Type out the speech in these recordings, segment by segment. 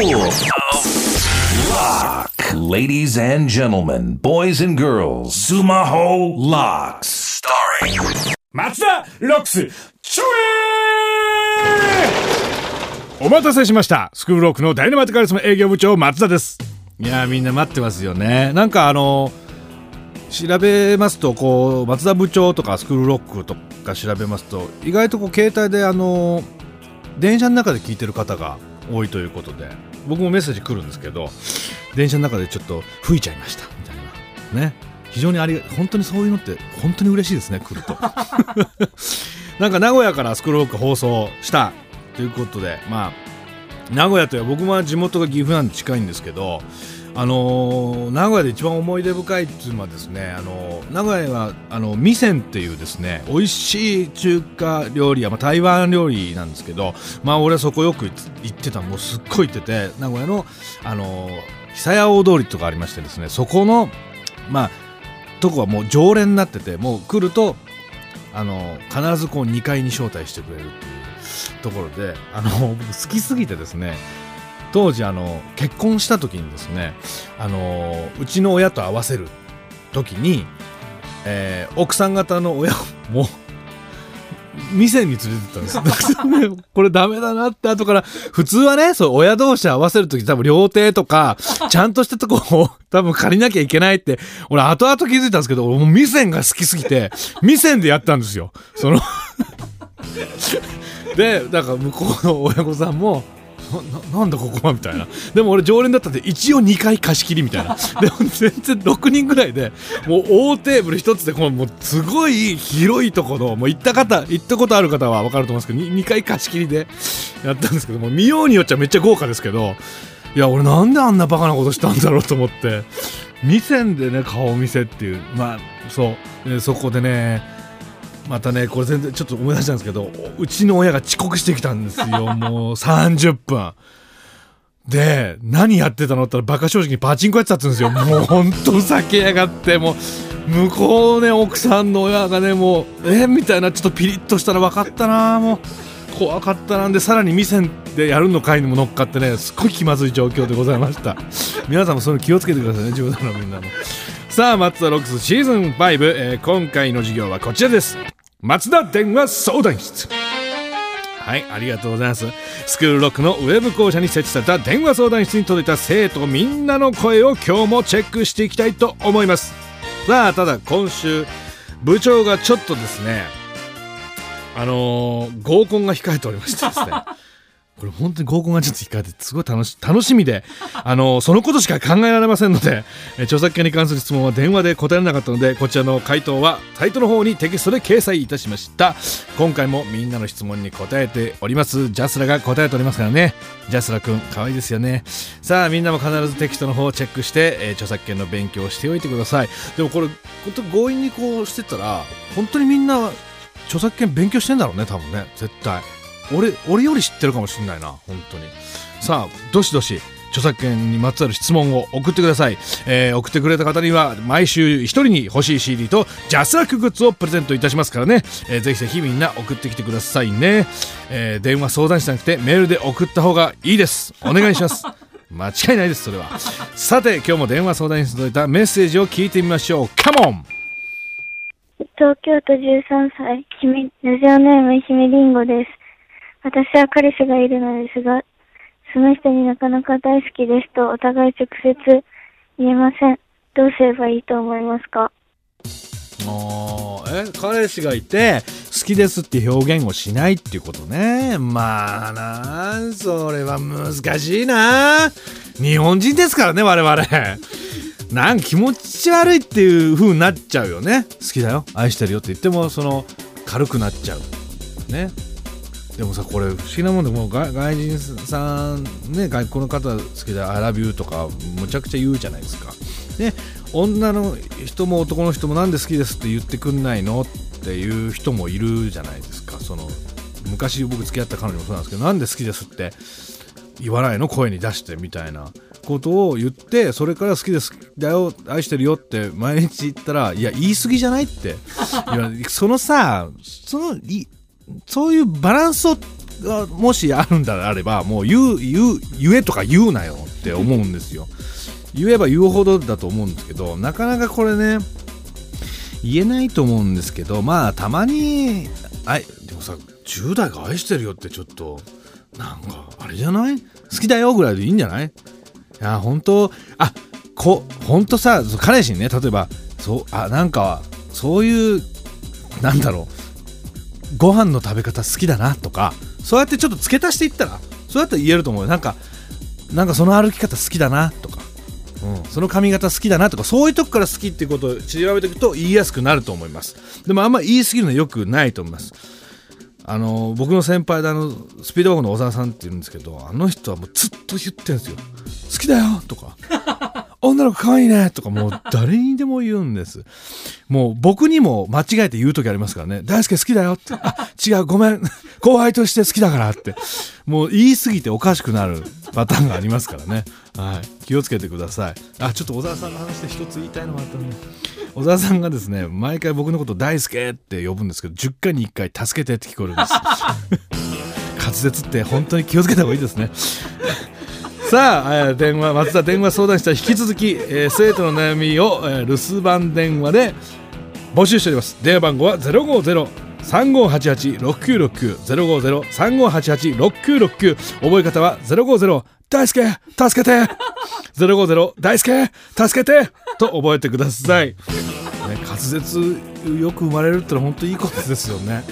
Lock. Ladies and gentlemen, boys and girls, Sumaho Locks. Starring 松田ロックスちょえお待たせしましたスクールロックのダイナマイトカリスマ営業部長松田ですいやーみんな待ってますよねなんかあの調べますとこう松田部長とかスクールロックとか調べますと意外とこう携帯であの電車の中で聞いてる方が多いということで僕もメッセージ来るんですけど電車の中でちょっと吹いちゃいましたみたいな。ね。非常にありが本当にそういうのって本当に嬉しいですね来ると。なんか名古屋からスクールロック放送したということでまあ名古屋という僕も地元が岐阜なんで近いんですけどあのー名古屋で一番思い出深いっていうのはですね、あのー名古屋はあの味仙っていうですね美味しい中華料理屋、まあ、台湾料理なんですけどまあ俺はそこよく行ってたもうすっごい行ってて名古屋のあのー久屋大通りとかありましてですねそこのまあとこはもう常連になっててもう来るとあの必ずこう2階に招待してくれるっていうところであの僕好きすぎてですね当時あの結婚した時にですねあのうちの親と合わせる時に、えー奥さん方の親も 店に連れてったんです。これダメだなって後から普通はねそう親同士合わせる時多分料亭とかちゃんとしたとこを 多分借りなきゃいけないって俺後々気づいたんですけど俺もう店が好きすぎて店でやったんですよ。そのでだから向こうの親御さんもななんだここはみたいな。でも俺常連だったんで一応2回貸し切りみたいな。でも全然6人ぐらいでもう大テーブル1つでこのもうすごい広いところもう行った方行ったことある方は分かると思うんですけど 2, 回貸し切りでやったんですけども見ようによっちゃめっちゃ豪華ですけどいや俺なんであんなバカなことしたんだろうと思って。店でね顔見せっていう。まあそう。そこでねまたねこれ全然ちょっと思い出したんですけどうちの親が遅刻してきたんですよ。もう30分で何やってたのって言ったらバカ正直にパチンコやってたって言うんですよ。もうほんとふざけやがって。もう向こうね奥さんの親がねもうえ？みたいなちょっとピリッとしたら分かったな。もう怖かったなんでさらに店でやるの会にも乗っかってねすっごい気まずい状況でございました。皆さんもそういうの気をつけてくださいね自分のみんなも。さあ松田ロックスシーズン5、えー今回の授業はこちらです松田電話相談室はい、ありがとうございます。スクールロックのウェブ校舎に設置された電話相談室に届いた生徒みんなの声を今日もチェックしていきたいと思います。さあ、ただ今週、部長がちょっとですね、あのー合コンが控えておりましてですね、これ本当に合コンがちょっと控えてすごい楽し楽しみで、あのそのことしか考えられませんので、え著作権に関する質問は電話で答えられなかったのでこちらの回答はサイトの方にテキストで掲載いたしました。今回もみんなの質問に答えております。ジャスラが答えておりますからね。ジャスラくん可愛いですよね。さあみんなも必ずテキストの方をチェックして、え著作権の勉強をしておいてください。でもこれ本当強引にこうしてたら本当にみんな著作権勉強してんだろうね多分ね。絶対。俺俺より知ってるかもしれないな本当に。さあどしどし著作権にまつわる質問を送ってください、えー送ってくれた方には毎週一人に欲しい CD とジャスラックグッズをプレゼントいたしますからね、えーぜひぜひみんな送ってきてくださいね、えー電話相談室じゃなくてメールで送った方がいいです。お願いします。間違いないですそれは。さて今日も電話相談室に届いたメッセージを聞いてみましょう。カモン東京都13歳、ひめ、ラジオネームひめりんごです。私は彼氏がいるのですが、その人になかなか大好きですとお互い直接言えません。どうすればいいと思いますか？あーえ彼氏がいて好きですって表現をしないっていうことね。まあなそれは難しいな。日本人ですからね我々。なんか気持ち悪いっていう風になっちゃうよね。好きだよ。愛してるよって言ってもその軽くなっちゃう。ね。でもさこれ不思議なもんでもう外外人さんね外国の方好きで「I love you」とかむちゃくちゃ言うじゃないですか。で女の人も男の人もなんで好きですって言ってくんないのっていう人もいるじゃないですか。その昔僕付き合った彼女もそうなんですけどなんで好きですって言わないの声に出してみたいなことを言ってそれから好きですだよ愛してるよって毎日言ったらいや言い過ぎじゃないって。そのさそのそういうバランスをがもしあるんだあればもう言う言う言えとか言うなよって思うんですよ。言えば言うほどだと思うんですけどなかなかこれね言えないと思うんですけどまあたまにあいでもさ10代が愛してるよってちょっとなんかあれじゃない？好きだよぐらいでいいんじゃない？いや本当あこ本当さ彼氏にね例えばそうあなんかそういうなんだろう。ご飯の食べ方好きだなとかそうやってちょっと付け足していったらそうやって言えると思うなんかなんかその歩き方好きだなとか、うん、その髪型好きだなとかそういうとこから好きっていうことを調べていくと言いやすくなると思います。でもあんま言い過ぎるのはよくないと思います。あの僕の先輩であのスピードワゴンの小沢さんっていうんですけどあの人はもうずっと言ってるんですよ。好きだよとか。女の子可愛いねとかもう誰にでも言うんです。もう僕にも間違えて言う時ありますからね。大輔好きだよって。あ違うごめん。後輩として好きだからって。もう言い過ぎておかしくなるパターンがありますからね。はい。気をつけてください。あちょっと小沢さんの話で一つ言いたいのがあったんで小沢さんがですね毎回僕のこと大輔って呼ぶんですけど10回に1回助けてって聞こえるんです。滑舌って本当に気をつけた方がいいですね。さあ、電話松田電話相談室は引き続き、えー生徒の悩みを、えー留守番電話で募集しております。電話番号は050-3588-6969 050-3588-6969覚え方は050大輔助けて。050大輔助けて。と覚えてください、ね、滑舌よく生まれるってのは本当いいことですよね。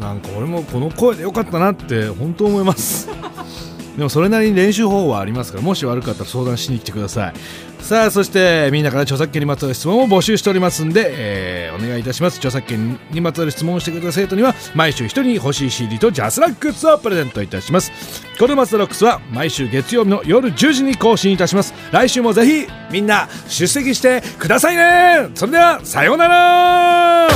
なんか俺もこの声でよかったなって本当思います。でもそれなりに練習方法はありますからもし悪かったら相談しに来てください。さあそしてみんなから著作権にまつわる質問を募集しておりますんで、えーお願いいたします。著作権にまつわる質問をしてくれた生徒には毎週1人に欲しい CD とジャスラックスをプレゼントいたします。このマツダロックスは毎週月曜日の夜10時に更新いたします。来週もぜひみんな出席してくださいね。それではさようなら。